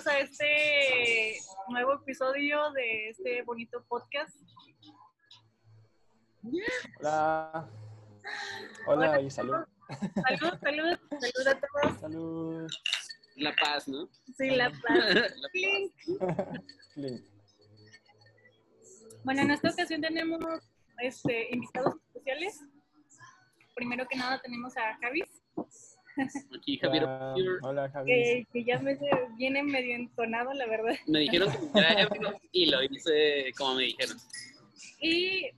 bienvenidos a este nuevo episodio de este bonito podcast. Hola. Hola, y salud. Salud, salud, salud a todos. Salud. La paz, ¿no? Sí, la paz. Clink. Link. Bueno, en esta ocasión tenemos este, invitados especiales. Primero que nada tenemos a Javis, Aquí Javier. Hola, hola, Javi. que, que ya me viene medio entonado, la verdad. Me dijeron que Javier y lo hice como me dijeron. Y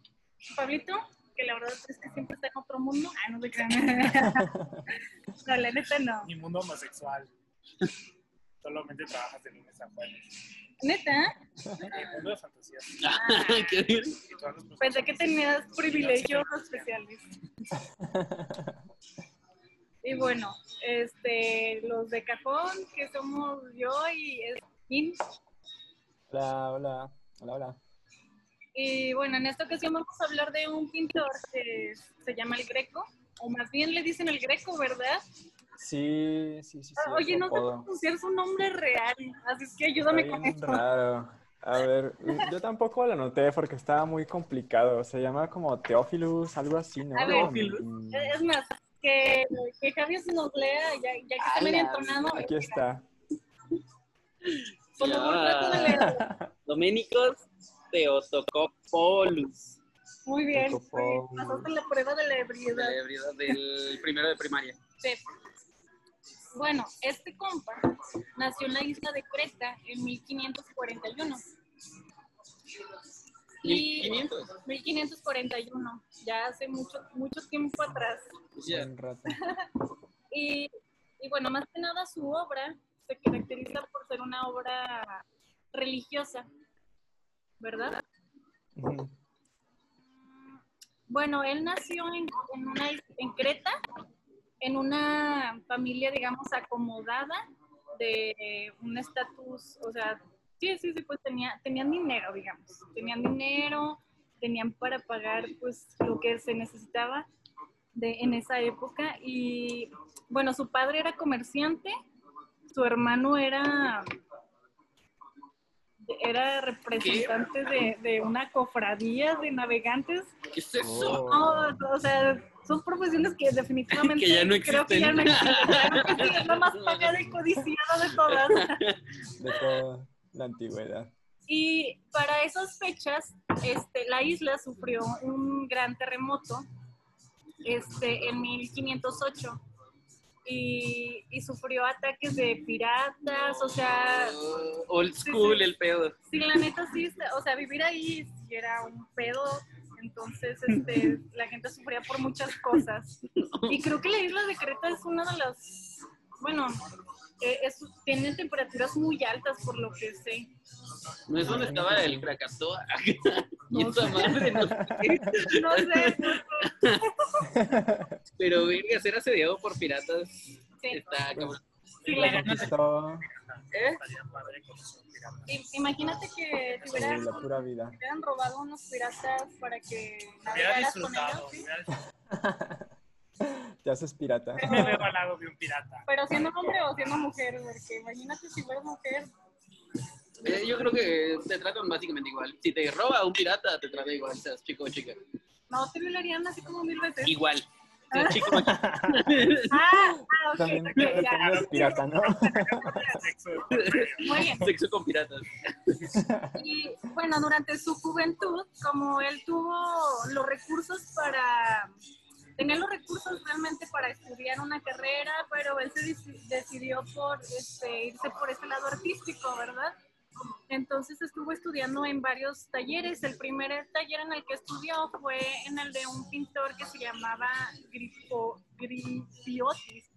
Pablito, que la verdad es que siempre está en otro mundo. Ah, no se crean. No, la neta no. mi mundo homosexual. Solamente trabajas de lunes a jueves. Neta, Mi mundo de fantasías. Personas pensé que tenías privilegios especiales. Y bueno, este, los de cajón, que somos yo y Skin. Hola, hola. Hola, hola. Y bueno, en esta ocasión vamos a hablar de un pintor que se llama el Greco, o más bien le dicen el Greco, ¿verdad? Sí, sí, sí. sí. Oye, no sé pronunciar su nombre real, así es que ayúdame Está con esto. raro. A ver, yo tampoco lo noté porque estaba muy complicado. Se llama como Teófilus, algo así, ¿no? A ver. Mm, Es más, que, que Javier nos lea, ya, ya que está medio entonado. Aquí está. Por favor, trata de leerlo. Doménicos Teotocopoulos. Muy bien, pasaste la prueba de la De ebriedad. la ebriedad del primero de primaria. Sí. Bueno, este compa nació en la isla de Creta en 1541. Y 1500. 1541, ya hace mucho, mucho tiempo atrás. Rato. Y, y bueno, más que nada su obra se caracteriza por ser una obra religiosa, ¿verdad? Ujú. Bueno, él nació en, en, una, en Creta, en una familia, digamos, acomodada, de un estatus, o sea, sí, sí, sí, pues tenía, tenían dinero, digamos, tenían dinero, tenían para pagar, pues, lo que se necesitaba de, en esa época. Y, bueno, su padre era comerciante, su hermano era... Era representante de, de una cofradía de navegantes ¿Qué es eso? No, o sea, son profesiones que definitivamente Que ya no creo que ya no existen. Claro que es la más pagada y codiciada de todas. De toda la antigüedad. Y para esas fechas, este, la isla sufrió un gran terremoto este, en 1508 y, y sufrió ataques de piratas, o sea, Oh, Old school el pedo. Sí, la neta sí, está- o sea, vivir ahí sí era un pedo, entonces este, la gente sufría por muchas cosas. Y creo que la isla de Creta es una de las, bueno, eh, es- tiene temperaturas muy altas por lo que sé. ¿No es donde estaba el Krakatoa? y madre, no sé qué. No sé, no sé. Pero, verga, ser asediado por piratas Sí. está cabrón. Sí, la. Conquistó ¿Eh? Imagínate que te sí, hubieran, la pura vida. te hubieran robado unos piratas para que Hubiera navegaras con disfrutado. ellos, ¿sí? Te haces pirata. Me veo al lado de un pirata. pero siendo hombre o siendo mujer, porque imagínate si fueras mujer. Eh, yo creo que te tratan básicamente igual. Si te roba un pirata, te trata igual, seas chico o chica. No, te violarían así como mil veces. Igual. Seas chico o chica. Ah, ah, ok, También ok, te ya. consideras pirata, ¿no? Sexo. Muy bien. Sexo con piratas. Y bueno, durante su juventud, como él tuvo los recursos para, tenía los recursos realmente para estudiar una carrera, pero él se deci- decidió por este, irse por ese lado artístico, ¿verdad? Entonces estuvo estudiando en varios talleres. El primer taller en el que estudió fue en el de un pintor que se llamaba Grifo, Grifiotis.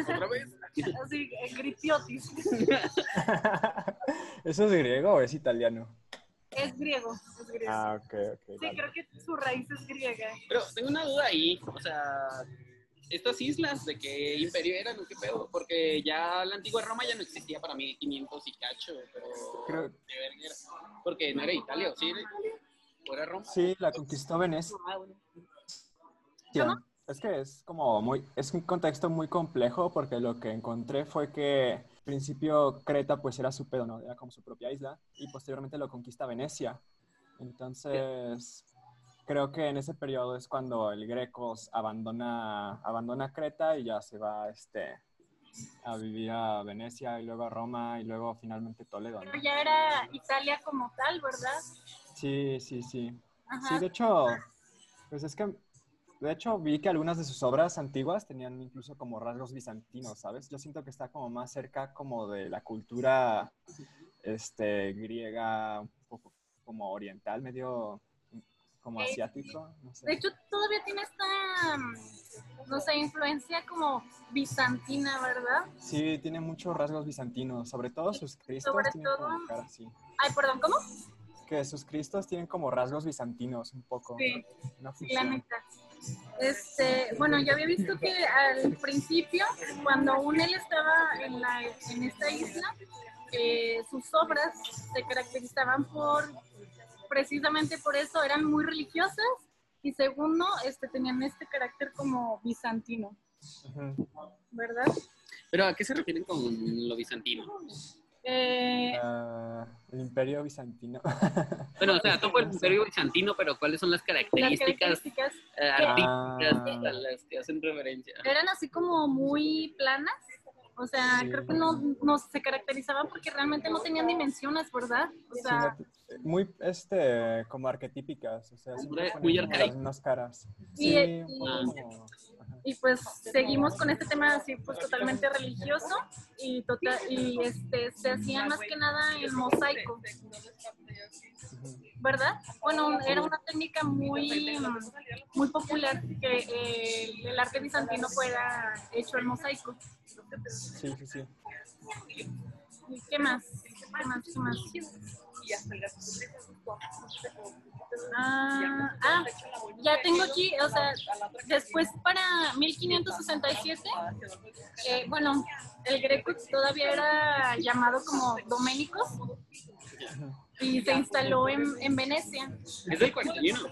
¿Otra vez? Así, eh, Grifiotis. ¿Eso es griego o es italiano? Es griego, es griego. Ah, ok, ok. Sí, vale. creo que su raíz es griega. Pero tengo una duda ahí. O sea, estas islas de qué imperio eran qué pedo. Porque ya la antigua Roma ya no existía para 1500 y cacho. Pero. Creo- de verga era. Porque no era Italia, ¿o sí? ¿O era Roma? Sí, la conquistó Venecia. Ah, bueno. Es que es como muy, es un contexto muy complejo porque lo que encontré fue que principio Creta pues era su pedo, ¿no? Era como su propia isla y posteriormente lo conquista Venecia. Entonces, creo que en ese periodo es cuando el Grecos abandona, abandona Creta y ya se va este, a vivir a Venecia y luego a Roma y luego finalmente Toledo. ¿no? Pero ya era Italia como tal, ¿verdad? Sí, sí, sí. Ajá. Sí, de hecho, pues es que, de hecho vi que algunas de sus obras antiguas tenían incluso como rasgos bizantinos, ¿sabes? Yo siento que está como más cerca como de la cultura, este, griega, un poco como oriental, medio como Sí. asiático, no sé. De hecho, todavía tiene esta, mm, no sé, influencia como bizantina, ¿verdad? Sí, tiene muchos rasgos bizantinos, sobre todo sus cristos Sobre tienen como todo- cara así. Ay, perdón, ¿cómo? Que sus cristos tienen como rasgos bizantinos un poco. Sí, Una la fusión. neta. Este, bueno, yo había visto que al principio, cuando aún él estaba en, la, en esta isla, eh, sus obras se caracterizaban por, precisamente por eso, eran muy religiosas y segundo, este, tenían este carácter como bizantino. ¿verdad? Pero ¿a qué se refieren con lo bizantino? Eh, Ah, el imperio bizantino. Bueno, o sea, toco el imperio bizantino, pero ¿cuáles son las las características características eh, Ah. artísticas a las que hacen referencia? eran así como muy planas. O sea, Sí. creo que no, no se caracterizaban porque realmente no tenían dimensiones, ¿verdad? O sea, muy, este, como arquetípicas, o sea, Muy- arcaico. mismas caras. Sí, y- como-. Y pues seguimos con este tema así pues totalmente religioso y total y este se hacía más que nada en mosaico. ¿verdad? Bueno, era una técnica muy muy popular que eh, el arte bizantino fuera hecho en mosaico. Sí, sí, sí. ¿Y qué más? ¿Qué más? ¿Qué más? Ah, ah, ya tengo aquí, o sea, después para 1567, eh, bueno, el greco todavía era llamado como Doménicos y se instaló en, en Venecia. ¿Es del 41?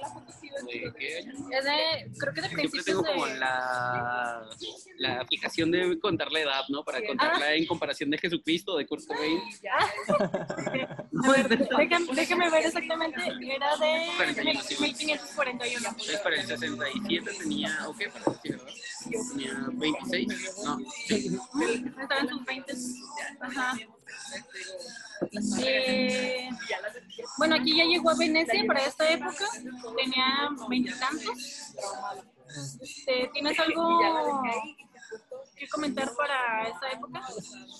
¿De qué año? Es de, creo que de principios tengo como de... la, la aplicación de contar la edad, ¿no? Para contarla en comparación de Jesucristo, de Kurt Cobain. Déjame, déjame ver exactamente, era de 1541. Entonces, para el 67 tenía, ¿o qué? Para decir, ¿verdad? Tenía 26, no. Estaba en sus 20. Ajá. Eh, bueno, aquí ya llegó a Venecia para esta época. Tenía veintitantos. Este, ¿Tienes algo que comentar para esa época?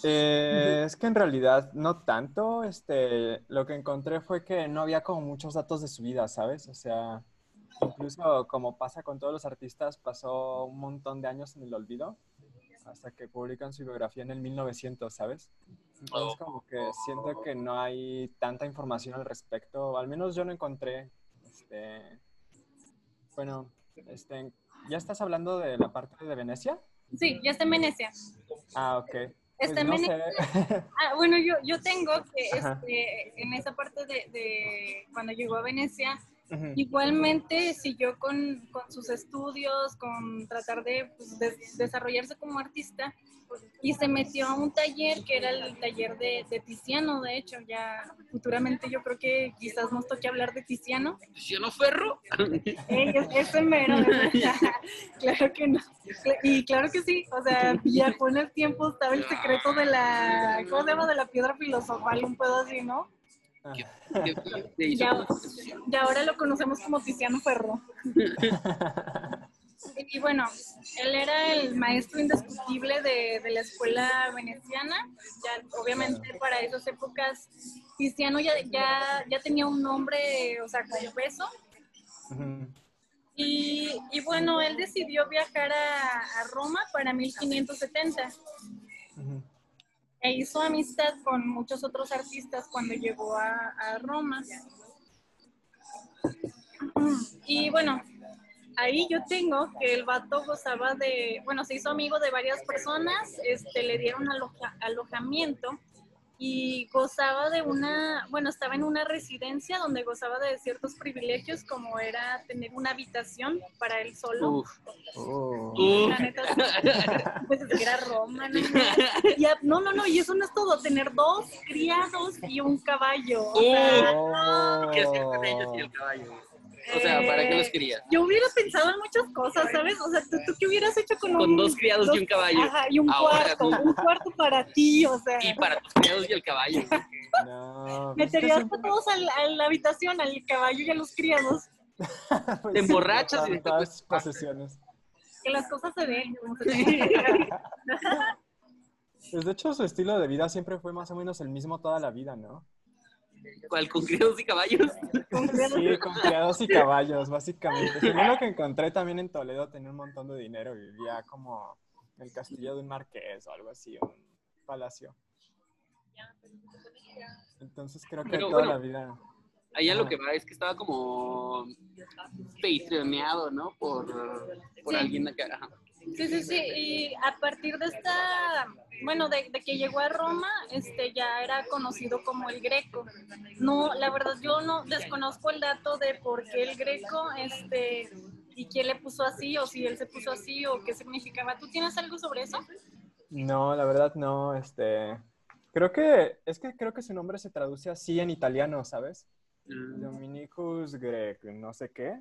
Eh, es que en realidad no tanto, este, lo que encontré fue que no había como muchos datos de su vida, ¿sabes? O sea, incluso como pasa con todos los artistas, pasó un montón de años en el olvido hasta que publican su biografía en el 1900, ¿sabes? Entonces como que siento que no hay tanta información al respecto, al menos yo no encontré, este, bueno, este, ¿ya estás hablando de la parte de Venecia? Sí, ya está en Venecia. Ah, ok. Pues Está en no Venecia. Ah, bueno, yo, yo tengo que este, en esa parte de, de cuando llegó a Venecia, Igualmente siguió con, con sus estudios, con tratar de pues, des- desarrollarse como artista y se metió a un taller que era el taller de, de Tiziano, de hecho, ya futuramente yo creo que quizás nos toque hablar de Tiziano. ¿Luciano Ferro? Ey, es, es mero, claro que no. Y claro que sí, o sea, viajó en el tiempo, estaba el secreto de la, ¿cómo se llama? De la piedra filosofal, un pedo así, ¿no? Ah. ¿Qué fue? ¿Le hizo Ya, como- y ahora lo conocemos como Tiziano Ferro. Y bueno, él era el maestro indiscutible de, de la escuela veneciana. Ya, obviamente para esas épocas, Tiziano ya, ya, ya tenía un nombre, o sea, con peso. Ujú. Y, y bueno, él decidió viajar a, a Roma para 1570 Ujú. E hizo amistad con muchos otros artistas cuando llegó a, Roma. Y bueno, ahí yo tengo que el vato gozaba de, bueno, se hizo amigo de varias personas, este, le dieron aloja- alojamiento y gozaba de una, bueno, estaba en una residencia donde gozaba de ciertos privilegios como era tener una habitación para él solo. Uf. Oh. La neta, pues es que era Roma, ¿no? Y a- no, no, no, y eso no es todo, tener dos criados y un caballo. o sea, Oh. ¿Qué hacían con ellos y el caballo? O sea, ¿para qué los querías? Yo hubiera pensado en muchas cosas, ¿sabes? O sea, ¿tú, tú qué hubieras hecho con, Con un- dos criados y un caballo. Ajá, y un Ahora cuarto, tú. un cuarto para ti, o sea. Y para tus criados y el caballo. No, pues Meterías a todos al- a la habitación, al caballo y a los criados. pues te sí, emborrachas y te tantas posesiones. Que las cosas se que ver. Pues de hecho su estilo de vida siempre fue más o menos el mismo toda la vida, ¿no? ¿Cuál? ¿Con criados y caballos? Sí, con criados y caballos, básicamente. Según lo que encontré también en Toledo, tenía un montón de dinero y vivía como en el castillo de un marqués o algo así, un palacio. Entonces creo que Pero toda bueno. la vida... Allá lo que va es que estaba como patreoneado, ¿no? Por, por Sí. alguien acá. Sí, sí, sí. Y a partir de esta, bueno, de, de que llegó a Roma, este ya era conocido como el Greco. No, la verdad yo no desconozco el dato de por qué el Greco, este, y quién le puso así, o si él se puso así, o qué significaba. ¿Tú tienes algo sobre eso? No, la verdad no, este... Creo que, es que creo que su nombre se traduce así en italiano, ¿sabes? Mm. Dominicus Grec, no sé qué.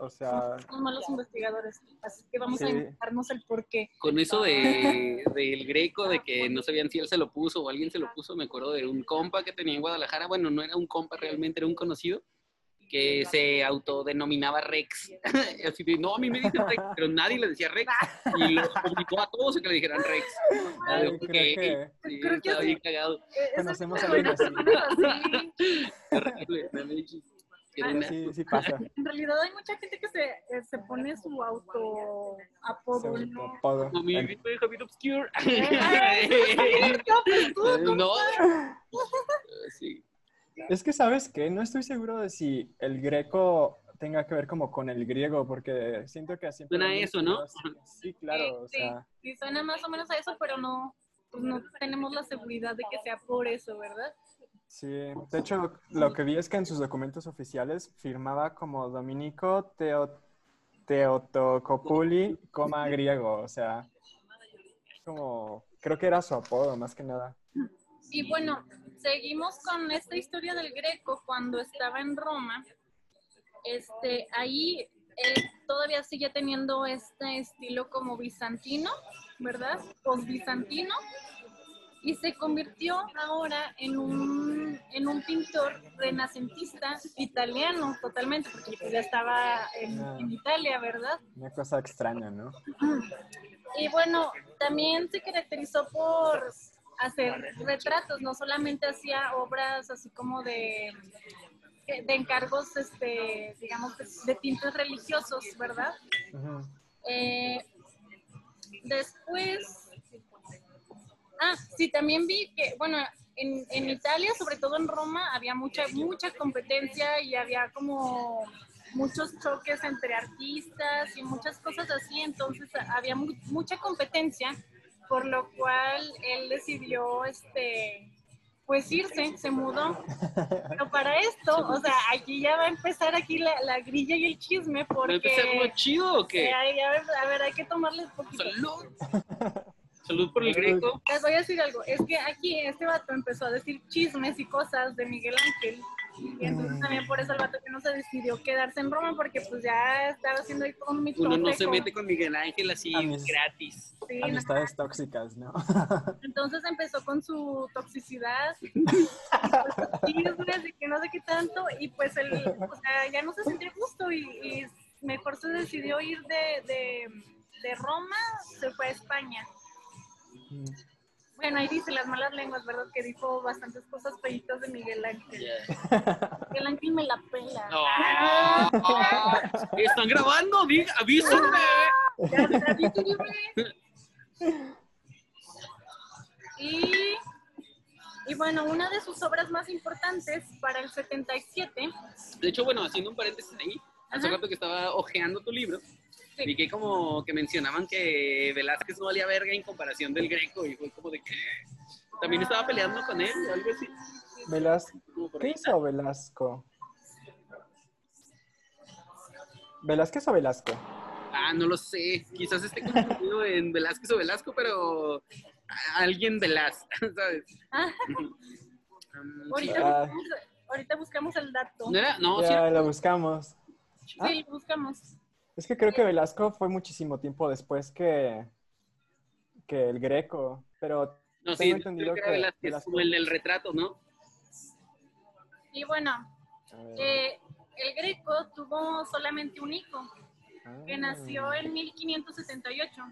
O sea, Somos malos investigadores, así que vamos a inventarnos el por qué. Con eso de, del greco, de que no sabían si él se lo puso o alguien se lo puso, me acuerdo de un compa que tenía en Guadalajara. Bueno, no era un compa realmente, era un conocido que se autodenominaba Rex. Así de, no, a mí me dicen Rex, pero nadie le decía Rex. Y los obligó a todos a que le dijeran Rex. Ah, Ay, creo que Sí, Creo que bien cagado. Conocemos a alguien así. no me Ah, sí, sí pasa. En realidad hay mucha gente que se, eh, se pone su auto apodo, ¿no? apodo. Mi grito de Javier Obscure. No. Sí. Es que, ¿sabes qué? No estoy seguro de si el greco tenga que ver como con el griego, porque siento que siempre... Suena eso, ¿no? Sí, claro, o Sí, sea... sí, suena más o menos a eso, pero no, pues no tenemos la seguridad de que sea por eso, ¿verdad? Sí, de hecho, lo que vi es que en sus documentos oficiales firmaba como Dominico Teo, Teotocopuli, coma griego, o sea, como, creo que era su apodo más que nada. Y bueno, seguimos con esta historia del Greco cuando estaba en Roma. Este, ahí él todavía sigue teniendo este estilo como bizantino, ¿verdad? Post-bizantino. Y se convirtió ahora en un, en un pintor renacentista italiano totalmente, porque pues ya estaba en, en Italia, ¿verdad? Una cosa extraña, ¿no? Y bueno, también se caracterizó por hacer retratos, no solamente hacía obras así como de, de encargos, este, digamos, de, tintes religiosos, ¿verdad? Eh, después, ah, sí, también vi que, bueno, en, en Italia, sobre todo en Roma, había mucha, mucha competencia y había como muchos choques entre artistas y muchas cosas así, entonces había mu- mucha competencia, por lo cual él decidió, este, pues irse, se mudó. Pero para esto, o sea, aquí ya va a empezar aquí la, la grilla y el chisme, ¿Va a empezar porque... muy chido o qué? eh, a, ver, a ver, hay que tomarle un poquito. Salud. Salud por el greco. Les voy a decir algo, es que aquí este vato empezó a decir chismes y cosas de Miguel Ángel. Y entonces también por eso el vato que no se decidió quedarse en Roma, porque pues ya estaba haciendo ahí todo un mitote. Uno no se mete con Miguel Ángel así gratis. sí. Amistades tóxicas, ¿no? Entonces empezó con su toxicidad, chismes y que no sé qué tanto, y pues él, o sea, ya no se sentía justo y, y mejor se decidió ir de, de, de Roma, se fue a España. Bueno, ahí dice las malas lenguas, ¿verdad? Que dijo bastantes cosas feitas de Miguel Ángel. Miguel Ángel me la pela. Ah, ¿Están grabando? Diga, avísenme. Y, y bueno, una de sus obras más importantes para el 77, De hecho, bueno, haciendo un paréntesis ahí, hace rato que estaba hojeando tu libro, Sí. vi que como que mencionaban que Velázquez no valía verga en comparación del Greco y fue como de que... También estaba peleando con él o algo así. Velasco. ¿Qué hizo Velasco? ¿Velázquez o Velasco? Ah, no lo sé. Quizás esté confundido en Velázquez o Velasco, pero alguien Velaz, ¿sabes? Ah. Um, Ahorita, Ah. buscamos, ahorita buscamos el dato. ¿No era? No, sí. Ya lo buscamos. Ah. Sí, lo buscamos. Es que creo que Velasco fue muchísimo tiempo después que, que el Greco, pero No, sí, tengo entendido creo que Velasco- como el del retrato, ¿no? Y bueno, eh, el Greco tuvo solamente un hijo que ah. nació en 1578,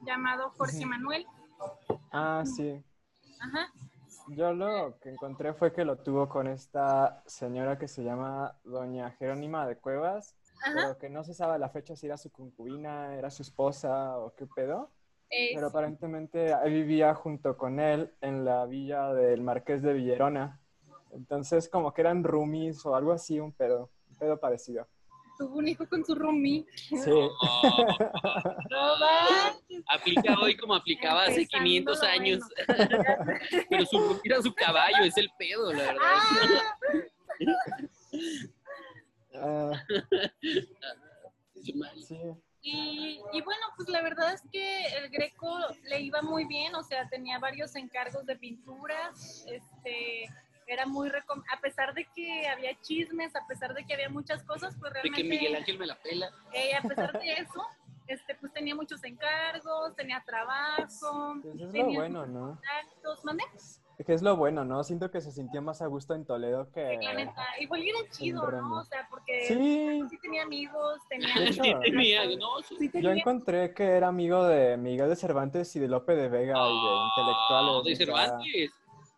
llamado Jorge. Manuel. Ah, sí. Ajá. Yo lo que encontré fue que lo tuvo con esta señora que se llama Doña Jerónima de Cuevas, Ajá. pero que no se sabe a la fecha si era su concubina, era su esposa o qué pedo. Es- Pero aparentemente él vivía junto con él en la villa del Marqués de Villerona. Entonces como que eran roomies o algo así, un pedo, un pedo parecido. tuvo un hijo con su roomie. Sí. Oh, No manches. aplica hoy como aplicaba hace Empezando 500 lo años. bueno. Pero su, era su caballo, es el pedo, la verdad. Ah, Ah, sí. y, y bueno, pues la verdad es que el Greco le iba muy bien, o sea, tenía varios encargos de pinturas, este, era muy recom- a pesar de que había chismes, a pesar de que había muchas cosas, pues De realmente que Miguel Ángel me la pela. eh, a pesar de eso, este, pues tenía muchos encargos, tenía trabajo, Pues es lo tenía bueno, ¿no? contactos, ¿mande? Que es lo bueno, ¿no? Siento que se sintió más a gusto en Toledo que... La neta, igual era chido, Roma. ¿no? O sea, porque Sí, sí tenía amigos, tenía... De hecho, Sí, tenía, no, sí. Sí yo encontré que era amigo de Miguel de Cervantes y de Lope de Vega y de intelectuales. Oh, de o sea, Cervantes.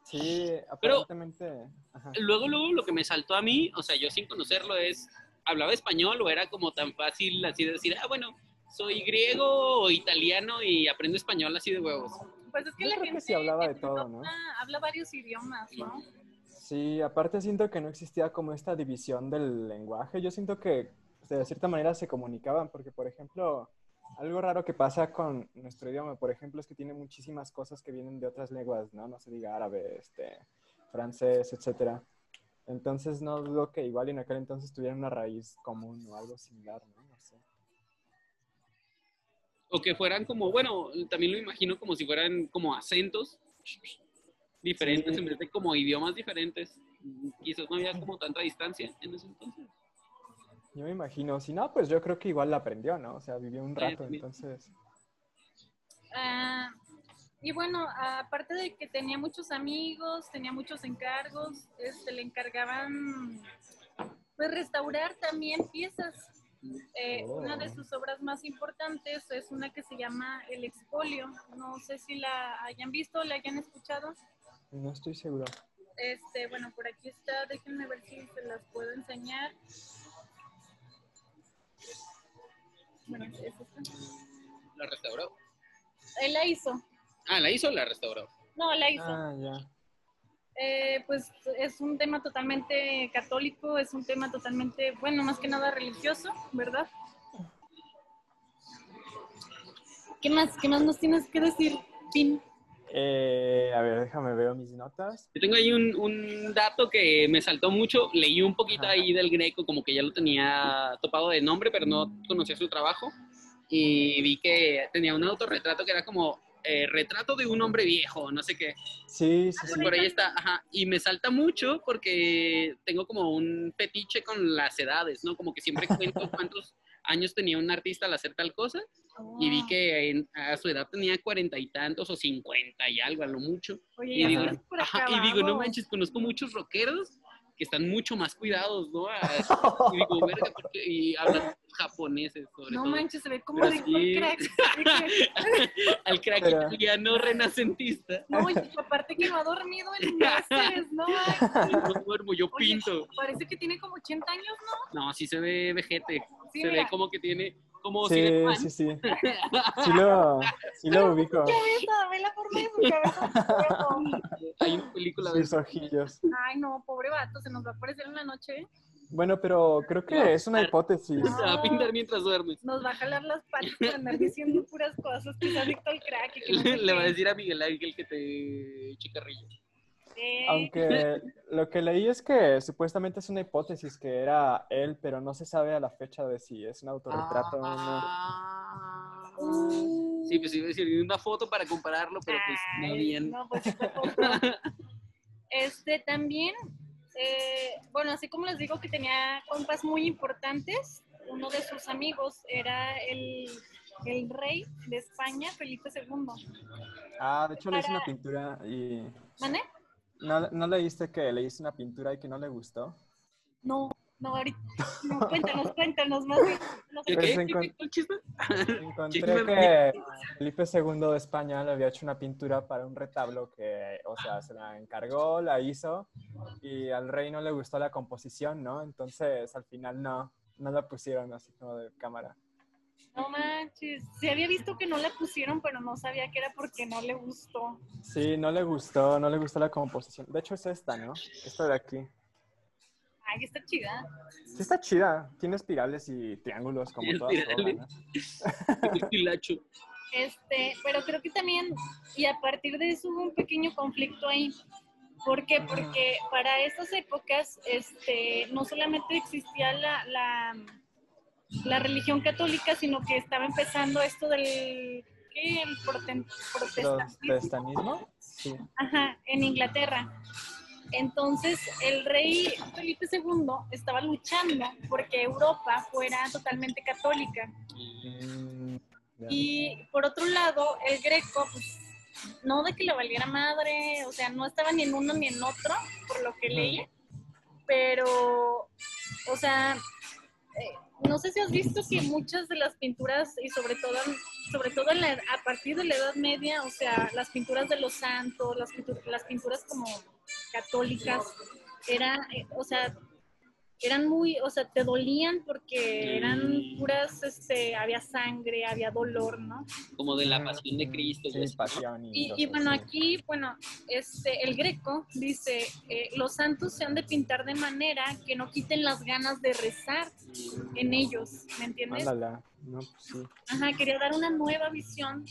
Sí, Pero- aparentemente. ajá. Luego, luego, lo que me saltó a mí, o sea, yo sin conocerlo, es, ¿hablaba español o era como tan fácil así de decir, ah, bueno, soy griego o italiano y aprendo español así de huevos? Pues es que Yo la creo que gente sí hablaba de todo, ¿no? habla varios idiomas, ¿no? Sí, aparte siento que no existía como esta división del lenguaje. Yo siento que de cierta manera se comunicaban, porque por ejemplo, algo raro que pasa con nuestro idioma, por ejemplo, es que tiene muchísimas cosas que vienen de otras lenguas, ¿no? No se diga árabe, este, francés, etcétera. Entonces no dudo que igual en aquel entonces tuvieran una raíz común o algo similar, ¿no? O que fueran como, bueno, también lo imagino como si fueran como acentos diferentes Sí. en vez de como idiomas diferentes. Quizás no había como tanta distancia en ese entonces. Yo me imagino, si no, pues yo creo que igual la aprendió, ¿no? O sea, vivió un Sí, rato, entonces... Ah, y bueno, aparte de que tenía muchos amigos, tenía muchos encargos, este, le encargaban pues restaurar también piezas. Eh, Oh. Una de sus obras más importantes es una que se llama El Expolio. No sé si la hayan visto, la hayan escuchado. No estoy seguro. Este, bueno, por aquí está, déjenme ver si se las puedo enseñar. Bueno, es esta. ¿La restauró? Él la hizo. Ah, ¿la hizo o la restauró? No, la hizo. Ah, ya. Eh, pues es un tema totalmente católico, es un tema totalmente, bueno, más que nada religioso, ¿verdad? ¿Qué más? ¿Qué más nos tienes que decir, Pin? Eh, a ver, déjame ver mis notas. Yo tengo ahí un, un dato que me saltó mucho. Leí un poquito Ajá. ahí del Greco, como que ya lo tenía topado de nombre, pero no conocía su trabajo. Y vi que tenía un autorretrato que era como eh, retrato de un hombre viejo, no sé qué. Sí, sí, sí. Por ahí está, ajá. Y me salta mucho porque tengo como un fetiche con las edades, ¿no? Como que siempre cuento cuántos años tenía un artista al hacer tal cosa. Y vi que en- a su edad tenía cuarenta y tantos o cincuenta y algo, a lo mucho. Oye, Y digo, ajá, y digo, no manches, conozco muchos rockeros que están mucho más cuidados, ¿no? A- y digo, verga, ¿por qué? Y hablan japoneses, sobre No todo. manches, se ve como de sí. crack. Al crack Pero- italiano renacentista. No, y aparte que no ha dormido en meses, ¿no? Ay, No duermo, yo Oye, pinto. Parece que tiene como 80 años, ¿no? No, sí se ve vejete. Sí, se mira. ve como que tiene, como Sí, Cineman. sí, sí. Sí lo, sí lo ubico. Cabeza, ve la forma de su cabeza. Hay una película de Sus ojillos. Ay, no, pobre vato, se nos va a aparecer en la noche. Bueno, pero creo que es una hipótesis. Se va a pintar mientras duermes. Nos va a jalar las patas por andar diciendo puras cosas, que adicto al crack. Y que no sé Le, le va a decir a Miguel Ángel que te eche carrillo. Aunque lo que leí es que supuestamente es una hipótesis que era él, pero no se sabe a la fecha de si es un autorretrato o no. Ah. uh, Sí, pues iba a decir una foto para compararlo, pero pues no ay, bien. No, pues. Este también, eh, bueno, así como les digo que tenía compas muy importantes, uno de sus amigos era el, el rey de España, Felipe II. Ah, de hecho le hice una Para- pintura y... ¿Mane? ¿No, ¿No leíste que le hice una pintura y que no le gustó? No, no, ahorita. No, cuéntanos, cuéntanos más. bien, no sé ¿Qué, Pues qué, se qué, encon- qué, qué chisme? Encontré que Felipe II de España le había hecho una pintura para un retablo que, o sea, se la encargó, la hizo y al rey no le gustó la composición, ¿no? Entonces al final no, no la pusieron así como de cámara. No manches. Sí había visto que no la pusieron, pero no sabía que era porque no le gustó. Sí, no le gustó, no le gustó la composición. De hecho es esta, ¿no? Esta de aquí. Ay, está chida. Sí está chida, tiene espirales y triángulos como todas espirales. ¿no? Este, pero creo que también, y a partir de eso hubo un pequeño conflicto ahí. ¿Por qué? Porque para esas épocas, este, no solamente existía la, la, la religión católica, sino que estaba empezando esto del ¿qué? el protestantismo. Sí. Ajá, en Inglaterra. Entonces, el rey Felipe II estaba luchando porque Europa fuera totalmente católica. Mm. Y por otro lado, el greco, pues, no de que le valiera madre, o sea, no estaba ni en uno ni en otro, por lo que Ujú. leí, pero, o sea, eh, no sé si has visto que muchas de las pinturas, y sobre todo, sobre todo en la- a partir de la Edad Media, o sea, las pinturas de los santos, las, pintu- las pinturas como católicas, era, eh, o sea, eran muy, o sea, te dolían porque eran puras, este, había sangre, había dolor, ¿no? Como de la pasión de Cristo. y Sí, así, ¿no? pasión y, Y, y cosas bueno, aquí, bueno, este, el greco dice, eh, los santos se han de pintar de manera que no quiten las ganas de rezar en ellos, ¿me entiendes? Ándala. No, pues sí. Ajá, quería dar una nueva visión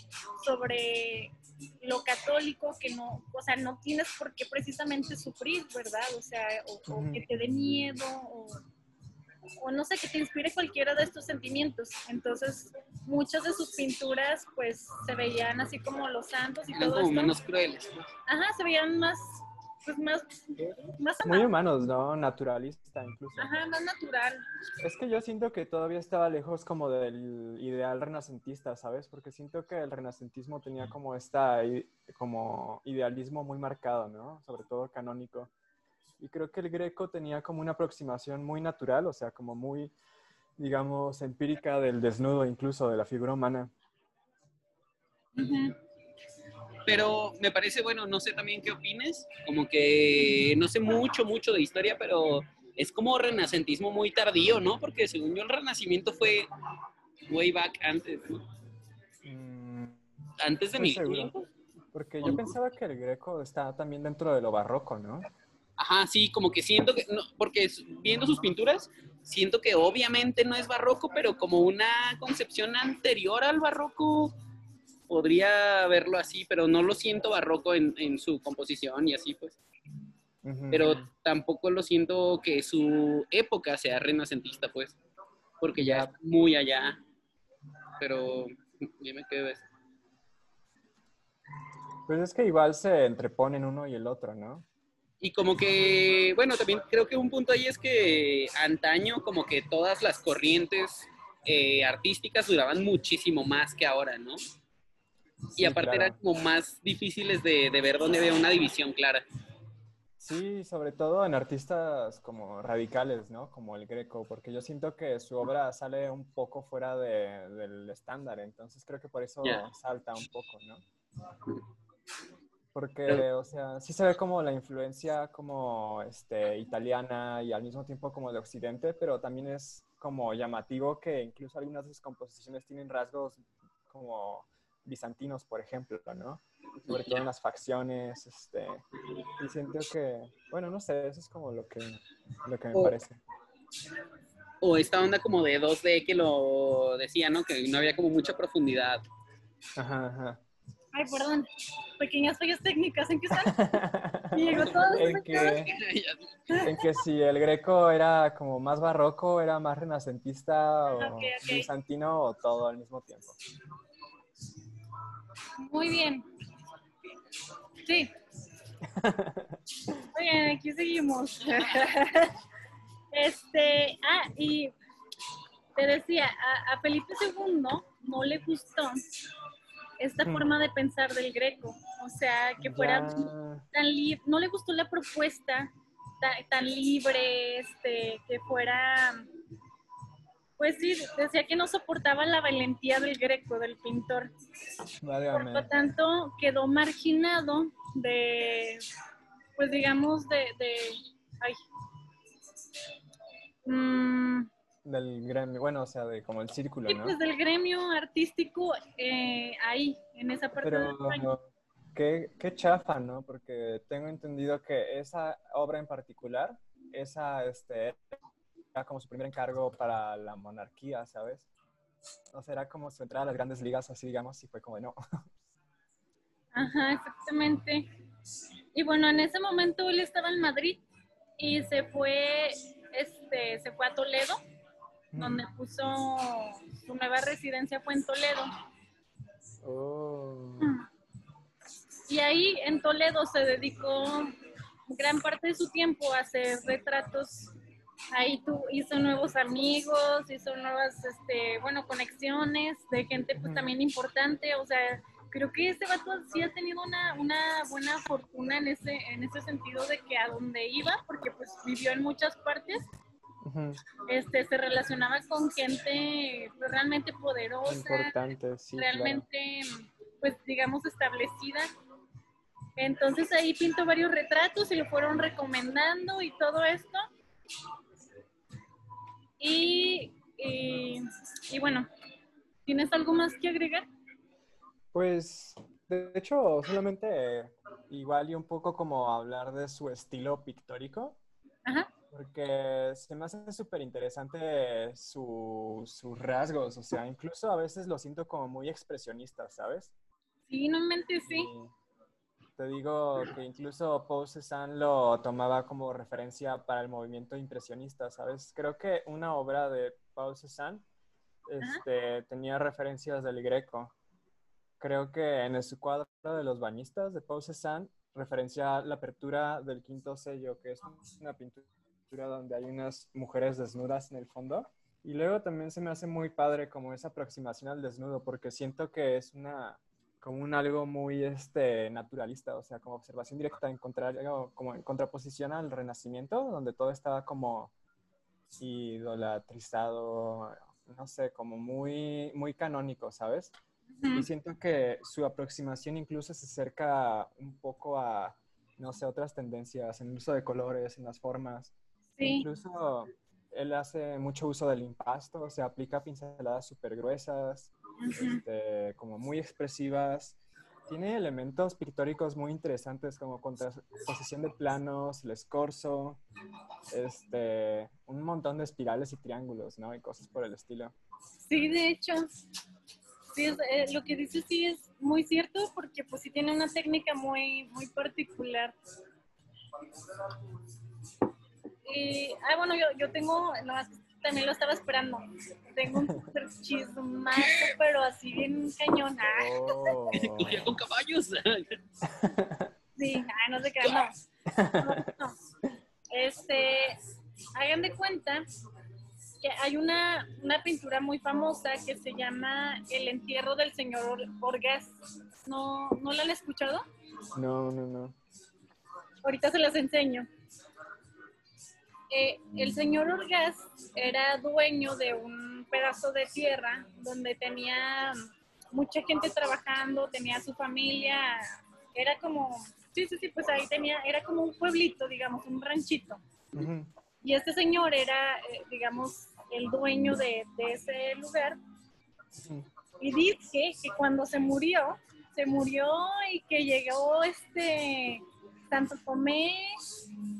sobre lo católico que no, o sea, no tienes por qué precisamente sufrir, ¿verdad? O sea, o, que te dé miedo, o, o no sé, que te inspire cualquiera de estos sentimientos. Entonces, muchas de sus pinturas, pues, se veían así como los santos y Eran todo como esto. menos crueles. ¿no? Ajá, se veían más, pues, más, más Muy humanos, ¿no? Naturalista incluso. Ajá, más natural. Es que yo siento que todavía estaba lejos como del ideal renacentista, ¿sabes? Porque siento que el renacentismo tenía como esta como idealismo muy marcado, ¿no? Sobre todo canónico. Y creo que el greco tenía como una aproximación muy natural, o sea, como muy, digamos, empírica del desnudo, incluso de la figura humana. Pero me parece, bueno, no sé también qué opines, como que no sé mucho, mucho de historia, pero es como renacentismo muy tardío, ¿no? Porque según yo el renacimiento fue way back antes, ¿no? Mm, Antes de mi seguro. tiempo. porque yo pensaba que el greco está también dentro de lo barroco, ¿no? Ajá, sí, como que siento que, no, porque viendo sus pinturas, siento que obviamente no es barroco, pero como una concepción anterior al barroco, podría verlo así, pero no lo siento barroco en, en su composición y así, pues. Pero tampoco lo siento que su época sea renacentista, pues, porque ya es muy allá. Pero dime qué ves. Pues es que igual se entreponen uno y el otro, ¿no? Y como que, bueno, también creo que un punto ahí es que antaño como que todas las corrientes eh, artísticas duraban muchísimo más que ahora, ¿no? Y aparte claro. eran como más difíciles de, de ver donde había una división clara. Sí, sobre todo en artistas como radicales, ¿no? Como el Greco, porque yo siento que su obra sale un poco fuera de- del estándar, entonces creo que por eso salta un poco, ¿no? Porque, o sea, sí se ve como la influencia como este, italiana y al mismo tiempo como de Occidente, pero también es como llamativo que incluso algunas de sus composiciones tienen rasgos como bizantinos, por ejemplo, ¿no? Sobre todo en las facciones, este, y siento que, bueno, no sé, eso es como lo que, lo que me O- parece. O esta onda como de 2D que lo decía, ¿no? Que no había como mucha profundidad. Ajá, ajá. Ay, perdón. Pequeñas fallas técnicas. ¿En qué están? Y llegó todo. en, que, en que si el greco era como más barroco, era más renacentista o Ok, ok. bizantino o todo al mismo tiempo. Muy bien. Sí. Muy bien, aquí seguimos. Este, ah, y te decía, a, a Felipe II no le gustó esta Hmm. forma de pensar del greco. O sea, que fuera Ya, tan libre, no le gustó la propuesta ta- tan, libre, este, que fuera, pues sí, decía que no soportaba la valentía del greco, del pintor. Por lo tanto, quedó marginado de, pues digamos, de, de ay, Mm, Del gremio, bueno, o sea, de como el círculo, sí, ¿no? pues del gremio artístico eh, ahí, en esa parte. Pero qué, qué chafa, ¿no? Porque tengo entendido que esa obra en particular, esa, este, como su primer encargo para la monarquía, ¿sabes? O sea, era como su entrada a las grandes ligas, así digamos, y fue como, de, no. Ajá, exactamente. Y bueno, en ese momento él estaba en Madrid y se fue, este, se fue a Toledo, donde puso su nueva residencia fue en Toledo. Oh. Y ahí en Toledo se dedicó gran parte de su tiempo a hacer retratos. Ahí tu, hizo nuevos amigos, hizo nuevas, este, bueno, conexiones de gente pues también importante. O sea, creo que este vato sí ha tenido una, una buena fortuna en ese, en ese sentido de que a donde iba, porque pues vivió en muchas partes, este, se relacionaba con gente pues, realmente poderosa, Importante, sí, claro. realmente, pues digamos, establecida. Entonces ahí pintó varios retratos y lo fueron recomendando y todo esto. Y, y, y bueno, ¿tienes algo más que agregar? Pues, de hecho, solamente igual y un poco como hablar de su estilo pictórico, Ajá. porque se me hace súper interesante su, sus rasgos, o sea, incluso a veces lo siento como muy expresionista, ¿sabes? Sí, no mentes, sí. Y te digo que incluso Paul Cézanne lo tomaba como referencia para el movimiento impresionista, ¿sabes? Creo que una obra de Paul Cézanne este, tenía referencias del Greco. Creo que en su cuadro de los bañistas de Paul Cézanne referencia la apertura del quinto sello, que es una pintura donde hay unas mujeres desnudas en el fondo. Y luego también se me hace muy padre como esa aproximación al desnudo, porque siento que es una como un algo muy este, naturalista, o sea, como observación directa, en contrario, como en contraposición al Renacimiento, donde todo estaba como idolatrizado, no sé, como muy, muy canónico, ¿sabes? Y siento que su aproximación incluso se acerca un poco a, no sé, otras tendencias en el uso de colores, en las formas. Sí, Incluso él hace mucho uso del impasto, o sea, aplica pinceladas súper gruesas. Este, como muy expresivas. Tiene elementos pictóricos muy interesantes como contraposición de planos, el escorzo, este, un montón de espirales y triángulos, ¿no? Y cosas por el estilo. Sí, de hecho, sí es, eh, lo que dices sí es muy cierto porque pues sí tiene una técnica muy, muy particular. Y, ah, bueno, yo, yo tengo, no, también lo estaba esperando, tengo un super chismazo, pero así bien cañón. Ah, Oh. Cogía con caballos. sí, no se crean, no. No, no. Este, hagan de cuenta que hay una, una pintura muy famosa que se llama El entierro del señor Or- Orgaz. ¿No, ¿No la han escuchado? No, no, no. Ahorita se las enseño. Eh, el señor Orgaz era dueño de un pedazo de tierra donde tenía mucha gente trabajando, tenía su familia, era como, sí, sí, sí, pues ahí tenía, era como un pueblito, digamos, un ranchito. Y este señor era, eh, digamos, el dueño de, de ese lugar. Y dice que cuando se murió, se murió y que llegó este Santo Tomé.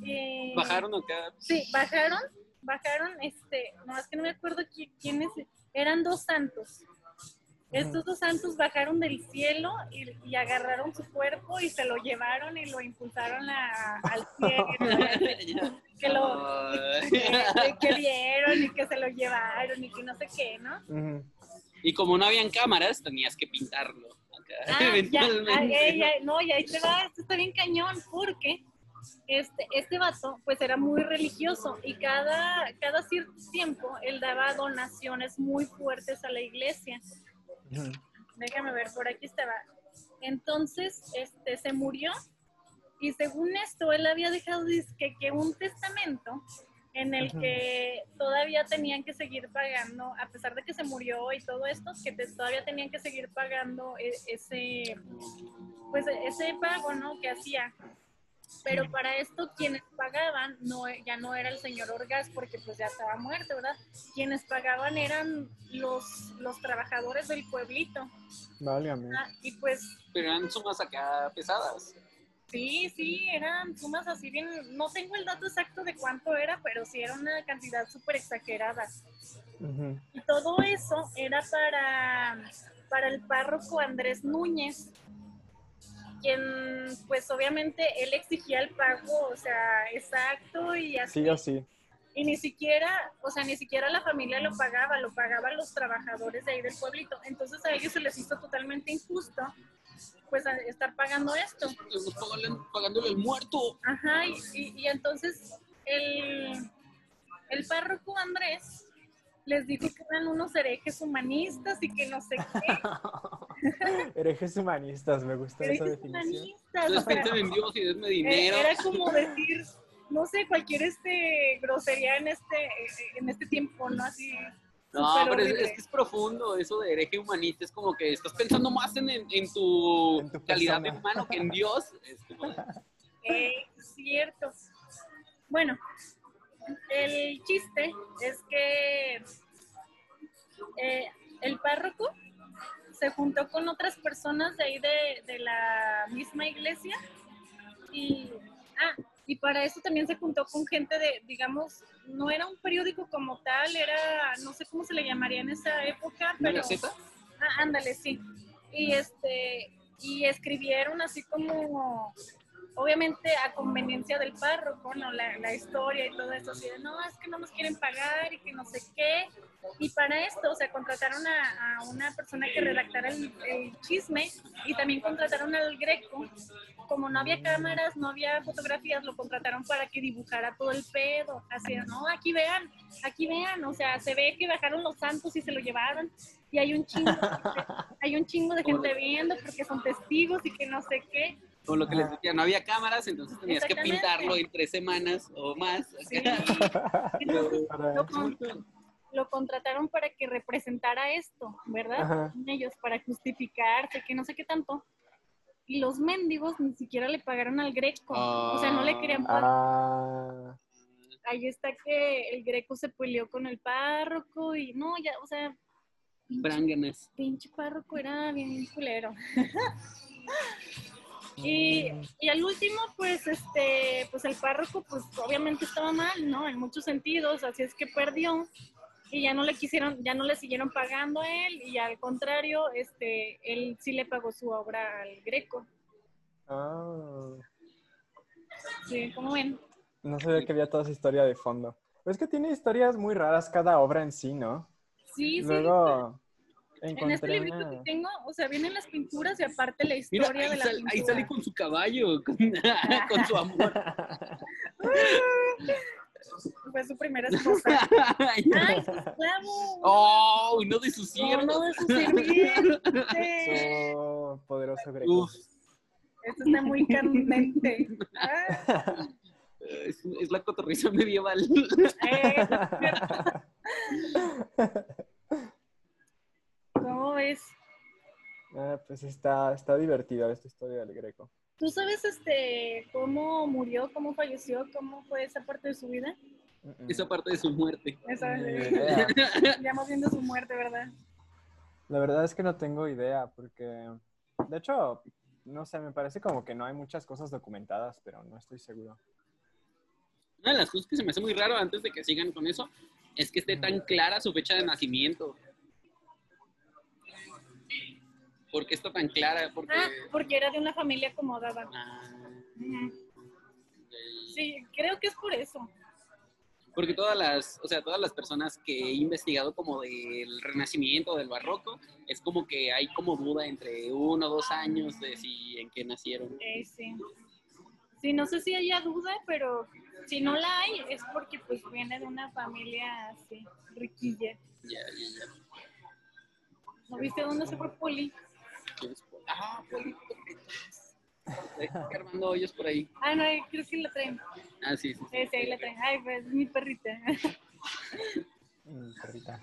Eh, Bajaron acá. Sí, bajaron bajaron, este, no es que no me acuerdo qui- quiénes, eran dos santos. Estos dos santos bajaron del cielo y, y agarraron su cuerpo y se lo llevaron y lo impulsaron a- al cielo. que lo que, que vieron y que se lo llevaron y que no sé qué, ¿no? Y como no habían cámaras, tenías que pintarlo. acá, Ah, ya, eventualmente. ah, ya, no, y ahí te va, esto está bien cañón, porque este, este vato, pues era muy religioso y cada, cada cierto tiempo él daba donaciones muy fuertes a la iglesia. Déjame ver, por aquí estaba. Entonces, este, se murió y según esto, él había dejado dizque, que un testamento en el que todavía tenían que seguir pagando, a pesar de que se murió y todo esto, que te- todavía tenían que seguir pagando e- ese, pues ese pago, ¿no? Que hacía. Pero para esto quienes pagaban no, ya no era el señor Orgaz porque pues ya estaba muerto, ¿verdad? Quienes pagaban eran los, los trabajadores del pueblito. Válgame. Ah, y pues Pero eran sumas acá pesadas. sí, sí, eran sumas así bien, no tengo el dato exacto de cuánto era, pero sí era una cantidad súper exagerada. Y todo eso era para, para el párroco Andrés Núñez, quien pues obviamente él exigía el pago, o sea, exacto y así. Sí. Y ni siquiera, o sea, ni siquiera la familia lo pagaba, lo pagaban los trabajadores de ahí del pueblito. Entonces a ellos se les hizo totalmente injusto, pues a- estar pagando esto. Estamos pagándole, al muerto. Ajá, y, y- y entonces el, el párroco Andrés les dijo que eran unos herejes humanistas y que no sé qué. Herejes humanistas, me gusta esa definición. humanistas. o en Dios y denme eh, dinero. era como decir, no sé, cualquier este grosería en este, en este tiempo, ¿no? Así. No, pero es, que es profundo eso de hereje humanista. Es como que estás pensando más en, en- en tu, En tu calidad de humano que en Dios. Es como- Eh, cierto. Bueno, el chiste es que eh, el párroco se juntó con otras personas de ahí de, de la misma iglesia y, ah, y para eso también se juntó con gente de, digamos, no era un periódico como tal, era, no sé cómo se le llamaría en esa época, ¿Una pero... gaceta? Ah, ándale, sí. Y este, y escribieron así como, obviamente a conveniencia del párroco, ¿no? La, la historia y todo eso, así de, no, es que no nos quieren pagar y que no sé qué. Y para esto, o sea, contrataron a, a una persona que redactara el, el chisme y también contrataron al Greco. Como no había cámaras, no había fotografías, lo contrataron para que dibujara todo el pedo. Así, de, no, aquí vean, aquí vean, o sea, se ve que bajaron los santos y se lo llevaron. Y hay un chingo, hay un chingo de gente viendo porque son testigos y que no sé qué. Como lo que les decía, no había cámaras, entonces tenías que pintarlo en tres semanas o más. Sí. Lo, con- lo contrataron para que representara esto, ¿verdad? Ajá. Ellos, para justificarse, que no sé qué tanto. Y los mendigos ni siquiera le pagaron al Greco. O sea, no le querían pagar. Ah, Ahí está que el Greco se peleó con el párroco y no, ya, o sea, pinche, pinche párroco era bien culero. Y, y al último, pues, este, pues el párroco, pues obviamente estaba mal, ¿no? En muchos sentidos, así es que perdió y ya no le quisieron, ya no le siguieron pagando a él y al contrario, este, él sí le pagó su obra al Greco. ah. Sí, como ven. No sabía que había toda esa historia de fondo. Pero es que tiene historias muy raras cada obra en sí, ¿no? Sí, sí. En este librito que tengo, o sea, vienen las pinturas y aparte la historia de la sal- pintura. ahí sale con su caballo, con, con su amor. Fue su primera esposa. ¡Ay, esclavo! ¡Oh! Uno de sus No, siervos. no, de su sirviente. Oh, poderoso greco. Uf, Esto está muy candente. Ah, es, es la cotorriza medieval. eh, ¿Cómo ves? Ah, pues está, está divertida esta historia del greco. ¿Tú sabes este cómo murió, cómo falleció, cómo fue esa parte de su vida? Esa parte de su muerte. Esa, idea. ya más viendo su muerte, ¿verdad? La verdad es que no tengo idea, porque de hecho, no sé, me parece como que no hay muchas cosas documentadas, pero no estoy seguro. Una de las cosas que se me hace muy raro antes de que sigan con eso es que esté tan clara su fecha de nacimiento. ¿Por qué está tan clara? Porque, Ah, porque era de una familia acomodada. Ah. Sí, creo que es por eso. Porque todas las, o sea, todas las personas que he investigado como del Renacimiento, del Barroco, es como que hay como duda entre uno o dos años de si en qué nacieron. Eh, sí. Sí, no sé si haya duda, pero si no la hay es porque pues viene de una familia así, riquilla. Ya, ya, ya. ¿No viste dónde se fue Poli? Ah, Polito. Armando hoyos por ahí. Ah, no, creo que la traen. Ah, sí, sí. sí. Sí, sí, ahí la traen. Ay, pues mi perrita. Mm, perrita.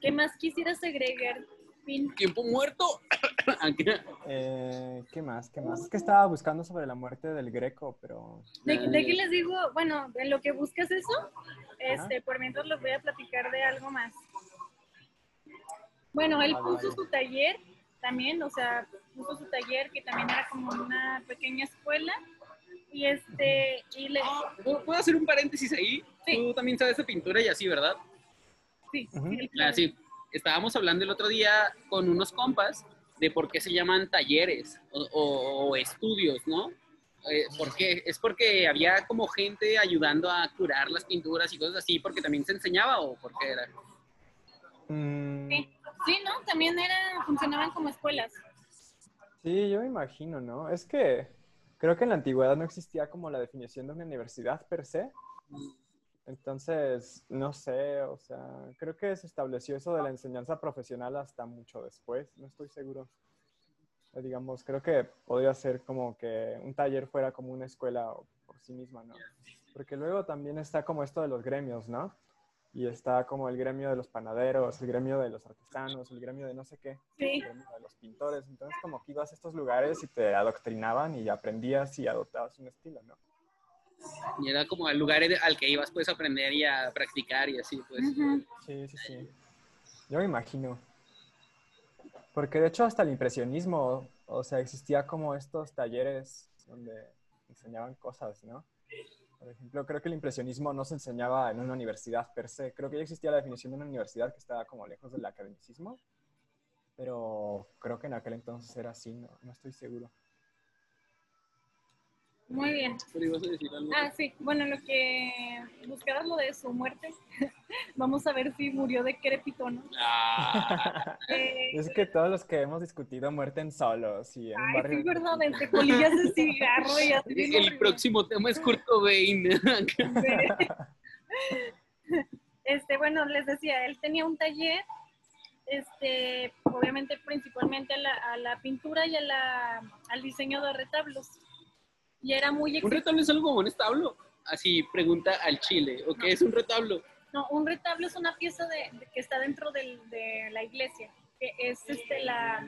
¿Qué más quisieras agregar, Pin? Tiempo muerto. Aunque- Eh, ¿Qué más? ¿Qué más? Es que estaba buscando sobre la muerte del Greco, pero... ¿De, de qué les digo? Bueno, en lo que buscas eso, este, por mientras les voy a platicar de algo más. Bueno, él Vale, puso su taller también, o sea, puso su taller que también era como una pequeña escuela. Y este, y le, Ah, ¿Puedo hacer un paréntesis ahí? Sí. Tú también sabes de pintura y así, ¿verdad? sí, Ujú. sí, Ah. Estábamos hablando el otro día con unos compas de por qué se llaman talleres o, o- o estudios, ¿no? Eh, ¿Por qué? Es porque había como gente ayudando a curar las pinturas y cosas así, porque también se enseñaba o por qué era. Mm, sí, sí, ¿no? También era, funcionaban como escuelas. Sí, yo me imagino, ¿no? Es que creo que en la antigüedad no existía como la definición de una universidad per se. Entonces, no sé, o sea, creo que se estableció eso de la enseñanza profesional hasta mucho después, no estoy seguro. Digamos, creo que podría ser como que un taller fuera como una escuela por sí misma, ¿no? Porque luego también está como esto de los gremios, ¿no? Y está como el gremio de los panaderos, el gremio de los artesanos, el gremio de no sé qué Sí, el gremio de los pintores. Entonces, como que ibas a estos lugares y te adoctrinaban y aprendías y adoptabas un estilo, ¿no? Y era como el lugar al que ibas pues a aprender y a practicar y así, pues. Sí, sí, sí. Yo me imagino. Porque de hecho hasta el impresionismo, o sea, existía como estos talleres donde enseñaban cosas, ¿no? Por ejemplo, creo que el impresionismo no se enseñaba en una universidad per se. Creo que ya existía la definición de una universidad que estaba como lejos del academicismo, pero creo que en aquel entonces era así, no, no estoy seguro. Muy bien. Pero ibas a decir algo. Ah, sí. Bueno, lo que buscabas lo de su muerte. Vamos a ver si murió de crépito, ¿no? Ah, Eh, Es que todos los que hemos discutido muerten solos y en Ay, barrio... sí, verdad, entre colillas de cigarro y así. el horrible. próximo tema es Kurt Cobain. Este, bueno, les decía, él tenía un taller, este, obviamente principalmente a la, a la pintura y a la, al diseño de retablos. Y era muy ¿Un retablo es algo como un establo? Así pregunta al chile. ¿O qué es un retablo? No, un retablo es una pieza de, de- que está dentro del- de la iglesia, que es este la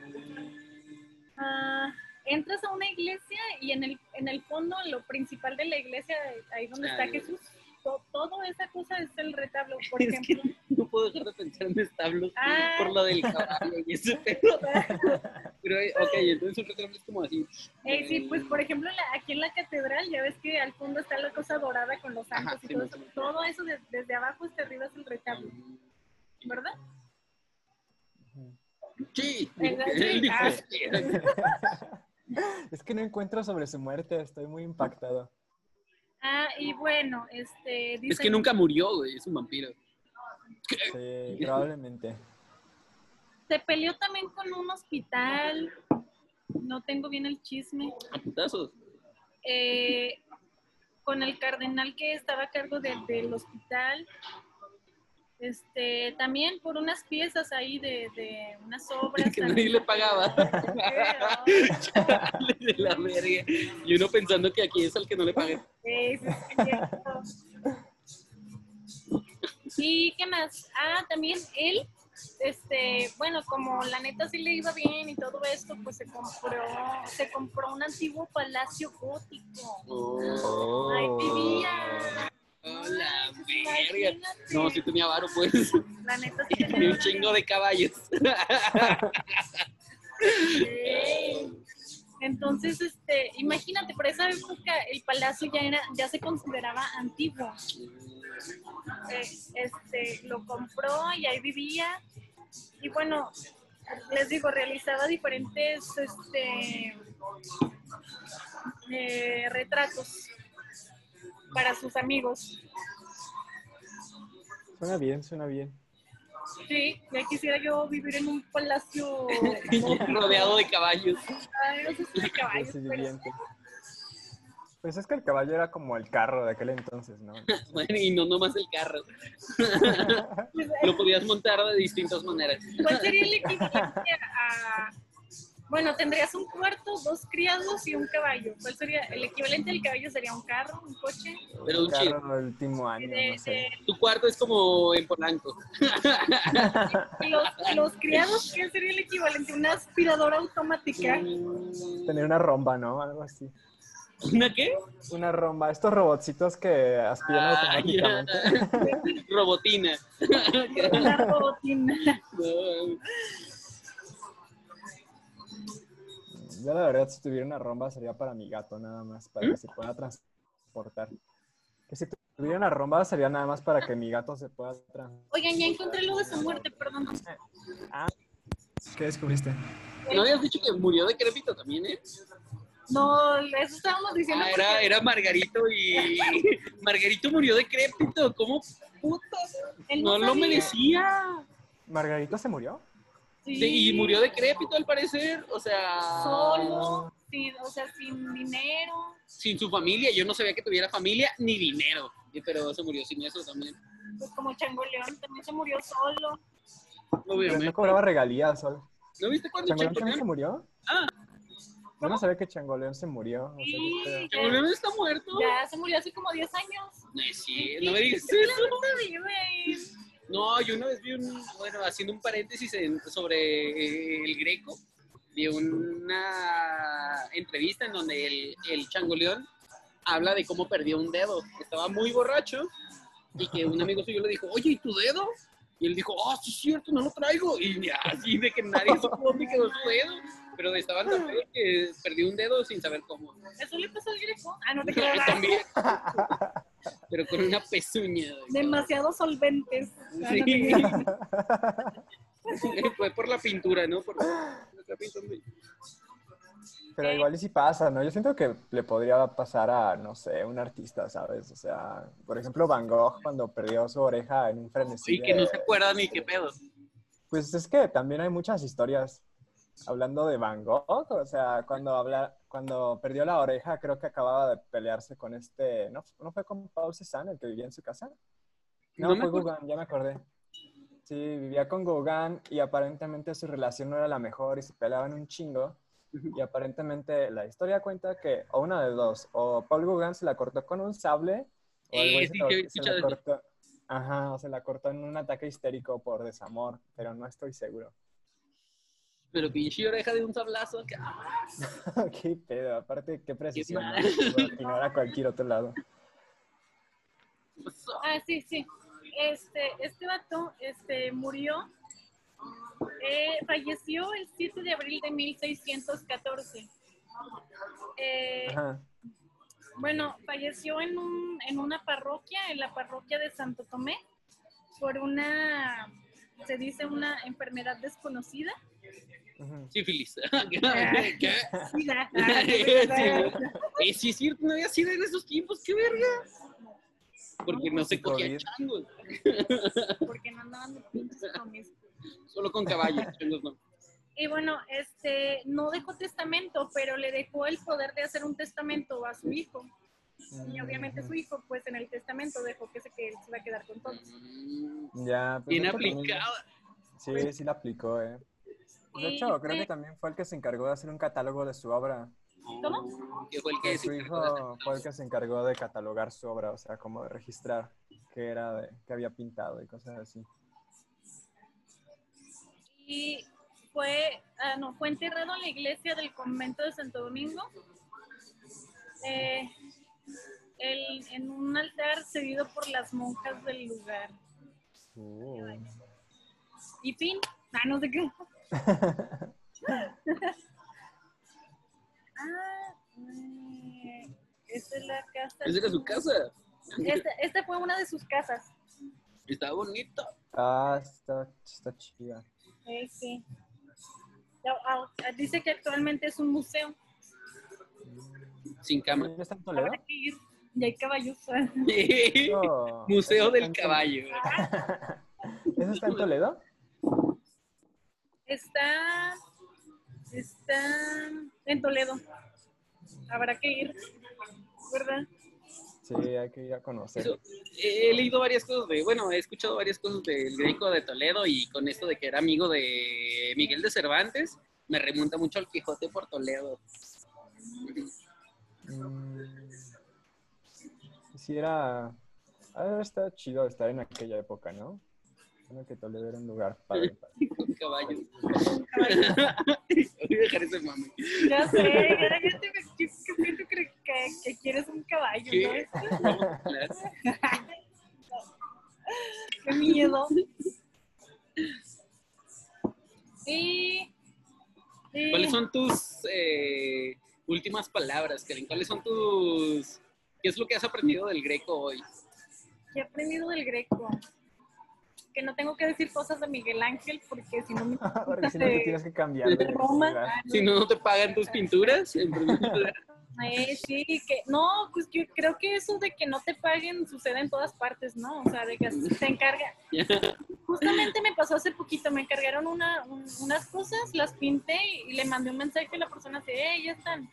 ah, entras a una iglesia y en el en el fondo lo principal de la iglesia ahí donde está Ah, Jesús to- todo esa cosa es el retablo, por Es que ejemplo. no puedo dejar de pensar en establos Ah. por lo del caballo y ese pedo. Pero, eh, ok, entonces un retablo es como así. Eh, sí, pues por ejemplo la- aquí en la catedral ya ves que al fondo está la cosa dorada con los santos Ajá, y sí, todo eso. Todo eso de- desde abajo hasta arriba es el retablo, ¿verdad? Sí, ¿Verdad? él dijo, Ah. sí. Es que no encuentro sobre su muerte, estoy muy impactado. Ah, y bueno, este Es dice que nunca murió, güey, es un vampiro. Sí, probablemente. Se peleó también con un hospital, no tengo bien el chisme, A putazos. eh, con el cardenal que estaba a cargo de- del hospital, este, también por unas piezas ahí de, de unas obras. Que nadie le pagaba. Chale de la verga. Y uno pensando que aquí es al que no le paguen. Sí, sí, sí, cierto. ¿Y qué más? Ah, también él, este, bueno, como la neta sí le iba bien y todo esto, pues se compró, se compró un antiguo palacio gótico. Oh, Ahí vivía. La Pues, verga. No, sí tenía varo, pues. La neta sí Tenía tenía un chingo de caballos. Sí. Entonces, este, imagínate, por esa época el palacio ya era, ya se consideraba antiguo. Eh, este, lo compró y ahí vivía. Y bueno, les digo, realizaba diferentes este, eh, retratos para sus amigos. Suena bien, suena bien. Sí, ya quisiera yo vivir en un palacio Rodeado de caballos. Ay, no sé si de caballos, Así pero viviente. Pues es que el caballo era como el carro de aquel entonces, ¿no? Bueno, y no nomás el carro. Lo podías montar de distintas maneras. ¿cuál sería el equivalente a... Bueno, tendrías un cuarto, dos criados y un caballo. ¿Cuál sería? El equivalente del caballo sería un carro, un coche. Pero un. Carro del último año, De- no sé. de- Tu cuarto es como en Polanco. los, los criados, ¿qué sería el equivalente? Una aspiradora automática. Tener una romba, ¿no? Algo así. ¿Una qué? Una romba. Estos robotcitos que aspiran Ah, automáticamente. Robotina. Una robotina. No, Yo la verdad, si tuviera una romba sería para mi gato nada más, para que se pueda transportar. Que si tuviera una romba sería nada más para que mi gato se pueda transportar. Oigan, ya encontré lo de su muerte, perdón. Ah, ¿qué descubriste? ¿No habías dicho que murió de crépito también, eh? No, eso estábamos diciendo. Ah, era, porque- era Margarito y... Margarito murió de crépito. ¿Cómo putas? él No lo merecía. ¿Margarito se murió? Sí. De- y murió de crépito al parecer. O sea... solo, sin, o sea, sin dinero. Sin su familia. Yo no sabía que tuviera familia ni dinero. Y- Pero se murió sin eso también. Pues como Changoleón, también se murió solo. Obviamente. no cobraba regalías, Sol. ¿No viste cuando ¿Changoleón también se Changoleón? murió? Ah. Yo no sabía que Changoleón se murió. o sea, Sí, qué pedo. ¿Changoleón está muerto? Ya se murió hace como 10 años. No es cierto, no me digas Sí, eso. No, yo una vez vi un, bueno, haciendo un paréntesis en- sobre eh, el Greco, vi una entrevista en donde el, el Changoleón habla de cómo perdió un dedo. Estaba muy borracho y que un amigo suyo le dijo, oye, ¿y tu dedo? Y él dijo, oh, sí es cierto, no lo traigo. Y así de que nadie supo dónde quedó su dedo. Pero estaban tan feos que perdió un dedo sin saber cómo. Eso le pasó al greco. Ah, no te quedas También. Pero con una pezuña. Demasiado solventes. Ah, Sí. creas. Fue por la pintura, ¿no? Por. Pero igual y si pasa, ¿no? Yo siento que le podría pasar a, no sé, un artista, ¿sabes? O sea, por ejemplo, Van Gogh cuando perdió su oreja en un frenesí. Y que no se acuerda ni qué pedo. Pues es que también hay muchas historias hablando de Van Gogh, o sea, cuando habla, cuando perdió la oreja, creo que acababa de pelearse con este, ¿no, ¿no fue con Paul Cézanne, el que vivía en su casa? No, No fue. Gauguin, ya me acordé. Sí, vivía con Gauguin y aparentemente su relación no era la mejor y se peleaban un chingo. Y aparentemente la historia cuenta que, o una de dos, o Paul Gauguin se la cortó con un sable, o el güey sí, se, se la cortó, ajá, o se la cortó en un ataque histérico por desamor, pero no estoy seguro. Pero pinche oreja de un sablazo. que- qué pedo, aparte qué precisión, mal. ¿no? A cualquier otro lado. Ah, sí, sí. Este, este vato este, murió, eh, falleció el 7 de abril de 1614. Eh, Ajá. bueno, falleció en, un, en una parroquia, en la parroquia de Santo Tomé, por una, se dice, una enfermedad desconocida. Sífilis. Ah. ¿Qué? Sida. Eh, sí, es cierto, no había sido en esos tiempos, qué verga. Porque no se cogía COVID. changos. Porque no andaban de pinches zombies. Solo con caballos, changos no. Y bueno, este, no dejó testamento, pero le dejó el poder de hacer un testamento a su hijo. Y obviamente su hijo, pues en el testamento dejó que se, que se iba a quedar con todos. Mm, Ya, pues, Bien aplicada. Sí, sí la aplicó, eh. De Y hecho, creo fue- que también fue el que se encargó de hacer un catálogo de su obra. ¿Cómo? Que fue el que su hijo fue el que se encargó de catalogar su obra, o sea, como de registrar qué era de, qué había pintado y cosas así. Y fue, ah, no, fue enterrado en la iglesia del convento de Santo Domingo. eh, el- en un altar cedido por las monjas del lugar. Uh. Y fin, ah, no sé qué. Ah, esta es la casa. Esa era su casa. Esta, esta fue una de sus casas. Está bonito. Ah, está, está chida. Sí, sí. Ah, Dice que actualmente es un museo. Sin cama. ¿Está en Toledo? Habrá que ir. Y hay caballos. No. Museo ¿Eso del caballo. ¿Eso está en Toledo? Está, está en Toledo. Habrá que ir, ¿verdad? Sí, hay que ir a conocer. Eso, he leído varias cosas de, bueno, he escuchado varias cosas del Greco de Toledo y con esto de que era amigo de Miguel de Cervantes, me remonta mucho al Quijote por Toledo. Mm, Sí, era... Ah, está chido estar en aquella época, ¿no? Bueno, que Toledo era un lugar padre. padre. Con caballos. Voy a dejar ese mame. Ya sé, ya, ya te que, que, que, que, que quieres un caballo, ¿Qué? ¿no? Qué miedo. Sí. sí. ¿Cuáles son tus eh, últimas palabras, Karen? ¿Cuáles son tus... ¿Qué es lo que has aprendido del Greco hoy? ¿Qué he aprendido del greco? Que no tengo que decir cosas de Miguel Ángel porque si no me Porque si no te tienes que cambiar de Roma. lugar. Si no, no te pagan tus pinturas. en. Eh, sí, que no, pues yo creo que eso de que no te paguen sucede en todas partes, ¿no? O sea, de que se encarga. Justamente me pasó hace poquito, me encargaron una, un- unas cosas, las pinté y le mandé un mensaje a la persona así, eh, ya están.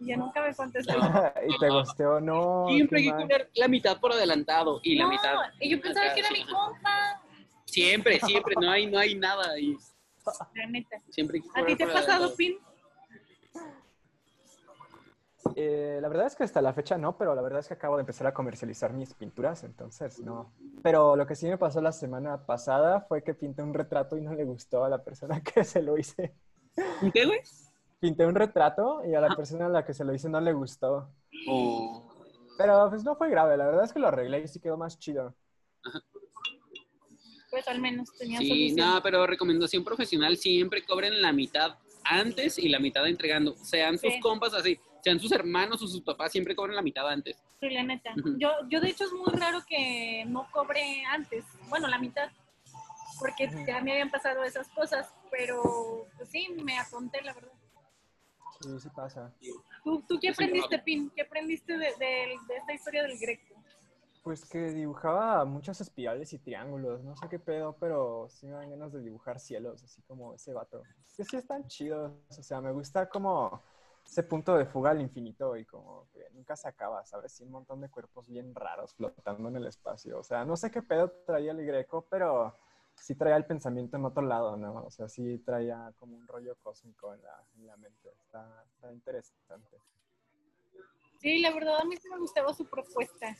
Y ya nunca me contestó. y te gusteó, no. Siempre hay que cobrar la mitad por adelantado y la mitad. y yo pensaba que era mi compa, Siempre, siempre, no hay, no hay nada ahí. la neta. Siempre ¿A ti te ha pasado. Pin? Eh, la verdad es que hasta la fecha no, pero la verdad es que acabo de empezar a comercializar mis pinturas, entonces no. Pero lo que sí me pasó la semana pasada fue que pinté un retrato y no le gustó a la persona que se lo hice. ¿Qué, güey? Pinté un retrato y a la persona a la que se lo hice no le gustó. O- Pero pues no fue grave, la verdad es que lo arreglé y sí quedó más chido. Pues al menos tenía Sí, solución. nada, pero recomendación profesional, siempre cobren la mitad antes y la mitad entregando. Sean sus Sí. compas así, sean sus hermanos o sus papás, siempre cobren la mitad antes. Sí, la neta. Yo, yo de hecho es muy raro que no cobre antes, bueno, la mitad, porque ya me habían pasado esas cosas, pero pues sí, me atonté, la verdad. Sí, sí pasa. ¿Tú, tú qué aprendiste. Pin? ¿Qué aprendiste de, de- de esta historia del Greco? Pues que dibujaba muchos espirales y triángulos, no sé qué pedo, pero sí me dan ganas de dibujar cielos, así como ese vato. Que sí están chidos, o sea, me gusta como ese punto de fuga al infinito y como que nunca se acaba, ¿sabes? Sí, un montón de cuerpos bien raros flotando en el espacio. O sea, no sé qué pedo traía el Greco, pero sí traía el pensamiento en otro lado, ¿no? O sea, sí traía como un rollo cósmico en la, en la mente. Está, está interesante. Sí, la verdad a mí sí me gustaba su propuesta.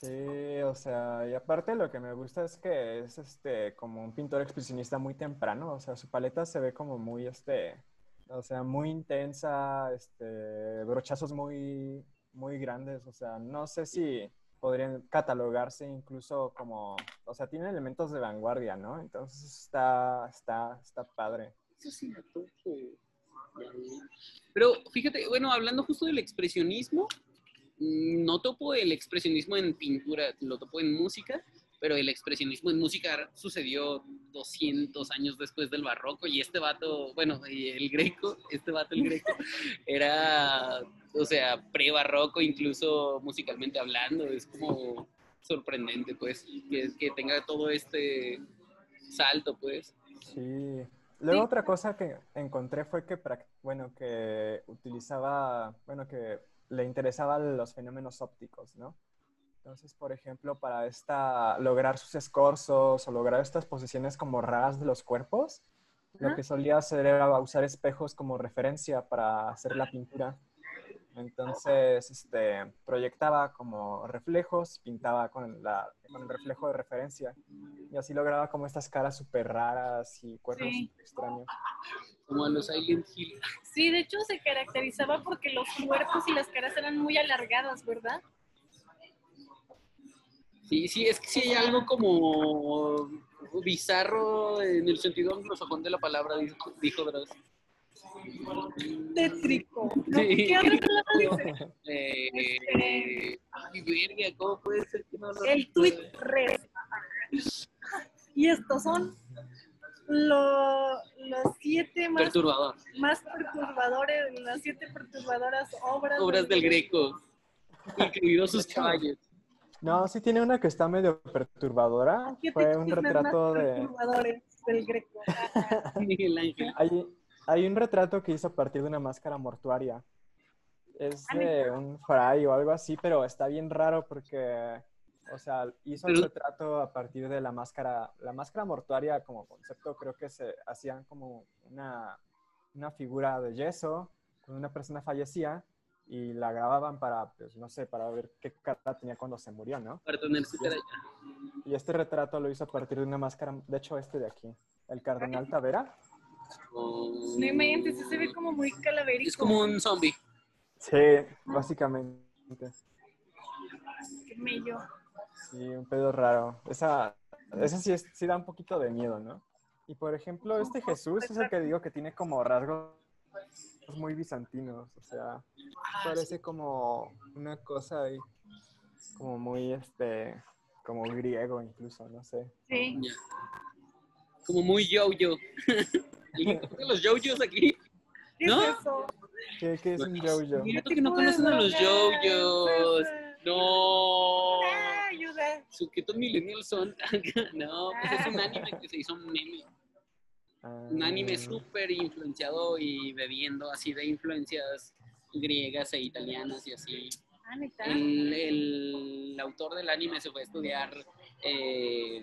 Sí, o sea, y aparte lo que me gusta es que es este como un pintor expresionista muy temprano, o sea, su paleta se ve como muy este, o sea, muy intensa, este, brochazos muy muy grandes, o sea, no sé si podrían catalogarse incluso como, o sea, tiene elementos de vanguardia, ¿no? Entonces está está está padre. Eso sí me topo. Pero fíjate, bueno, hablando justo del expresionismo, no topo el expresionismo en pintura, lo topo en música, pero el expresionismo en música sucedió 200 años después del barroco y este vato, bueno, y el greco, este vato, el greco, era, o sea, pre-barroco, incluso musicalmente hablando, es como sorprendente, pues, que, que tenga todo este salto, pues. Sí. Luego Sí. otra cosa que encontré fue que, bueno, que utilizaba, bueno, que le interesaban los fenómenos ópticos, ¿no? Entonces, por ejemplo, para esta, lograr sus escorzos o lograr estas posiciones como raras de los cuerpos, lo que solía hacer era usar espejos como referencia para hacer la pintura. Entonces, este, proyectaba como reflejos, pintaba con, la, con el reflejo de referencia y así lograba como estas caras súper raras y cuerpos Sí. súper extraños. Como a los Silent Hill. Sí, de hecho se caracterizaba porque los cuerpos y las caras eran muy alargadas, ¿verdad? Sí, sí, es que sí hay algo como bizarro en el sentido anglosajón de la palabra, dijo, dijo Dross. Tétrico. ¿no? Sí. ¿Qué otra palabra dice? Eh, ay, verga, ¿cómo puede ser que no lo El tweet red. Y estos son lo- los siete más, perturbador? más perturbadores, las siete perturbadoras obras, Obras del Greco, incluidos sus caballos. No, sí tiene una que está medio perturbadora. Fue un retrato de... perturbadores del Greco. Miguel Ángel. Hay, hay un retrato que hizo a partir de una máscara mortuaria. Es Ah, de un fray o algo así, pero está bien raro porque, o sea, hizo el retrato a partir de la máscara. La máscara mortuaria como concepto creo que se hacían como una, una figura de yeso cuando una persona fallecía y la grababan para, pues no sé, para ver qué cara tenía cuando se murió, ¿no? Para tener su cara Y este retrato lo hizo a partir de una máscara, de hecho este de aquí, el cardenal Tavera. No inventes, se ve como muy calavérico. Es como un zombie. Sí, básicamente. Qué mello. Sí, un pedo raro. Esa, esa sí, es- sí da un poquito de miedo, ¿no? Y por ejemplo, este Jesús es el que digo que tiene como rasgos muy bizantinos. O sea, parece como una cosa ahí, como muy, este, como griego incluso, no sé. Sí. Como muy yo-yo. ¿Alguien conoce los yo-yos aquí? ¿Qué ¿No? es eso? ¿Qué, qué es un yo-yo? Mira ¿Qué que no conocen a los yo-yos. No. Ah, ayuda. Su que millennials son. no, pues es un anime que se hizo un meme. Un anime Ah, súper influenciado y bebiendo así de influencias griegas e italianas y así. Ah. El, el autor del anime se fue a estudiar eh,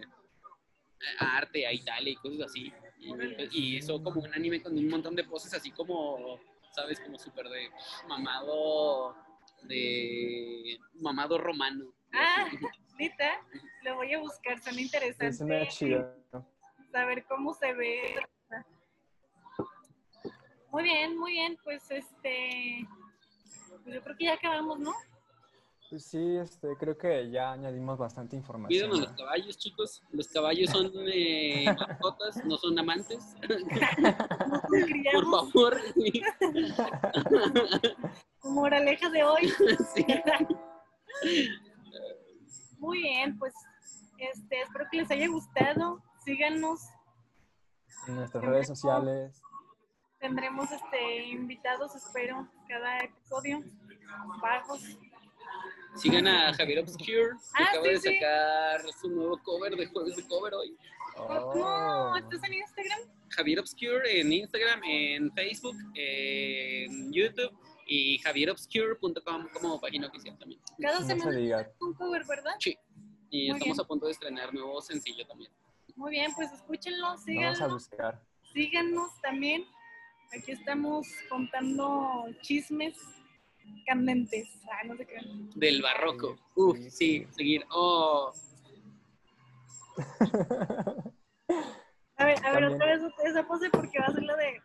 arte a Italia y cosas así. Y, y hizo como un anime con un montón de poses así como, ¿sabes? Como súper de mamado, de mamado romano. Ah, neta. Lo voy a buscar, son Es una interesantes. chido. Saber cómo se ve. Muy bien, muy bien. Pues este. Pues yo creo que ya acabamos, ¿no? Pues sí, este, creo que ya añadimos bastante información. Cuiden a los caballos, chicos. Los caballos son eh, mascotas, no son amantes. Por favor. como moraleja de hoy. Sí. Muy bien, pues este, espero que les haya gustado. Síganos, En nuestras redes sociales. tendremos este invitados, espero, cada episodio. Bajos. Sigan a Javier Obscure, que Ah, acaba sí, de sí. sacar su nuevo cover de jueves de cover hoy. ¿Cómo Oh. estás en Instagram? Javier Obscure en Instagram, en Facebook, en YouTube y javierobscure.com como página oficial también. Cada No se semana diga. un cover, ¿verdad? Sí. Y Muy estamos bien. a punto de estrenar nuevo sencillo también. Muy bien, pues escúchenlo, Vamos a buscar. síganos también. Aquí estamos contando chismes candentes. Ah, no sé qué. Del barroco. Sí, Uf, sí, sí, seguir. Oh, A ver, a ver, otra vez esa pose porque va a ser la de.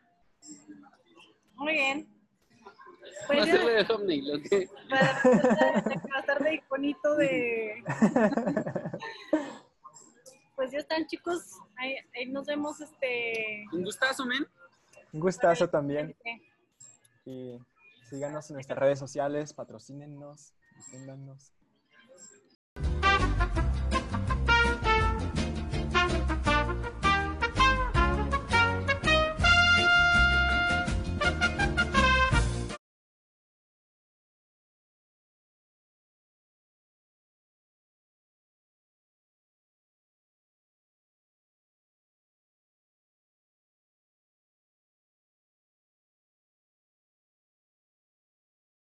Muy bien. va Pues a ya, ser de thumbnail, ¿ok? va va a estar de iconito de. Pues ya están, chicos. Ahí, ahí nos vemos, este. Un gustazo, men. Un gustazo también. Y síganos en nuestras redes sociales, patrocínenos, difúndanos.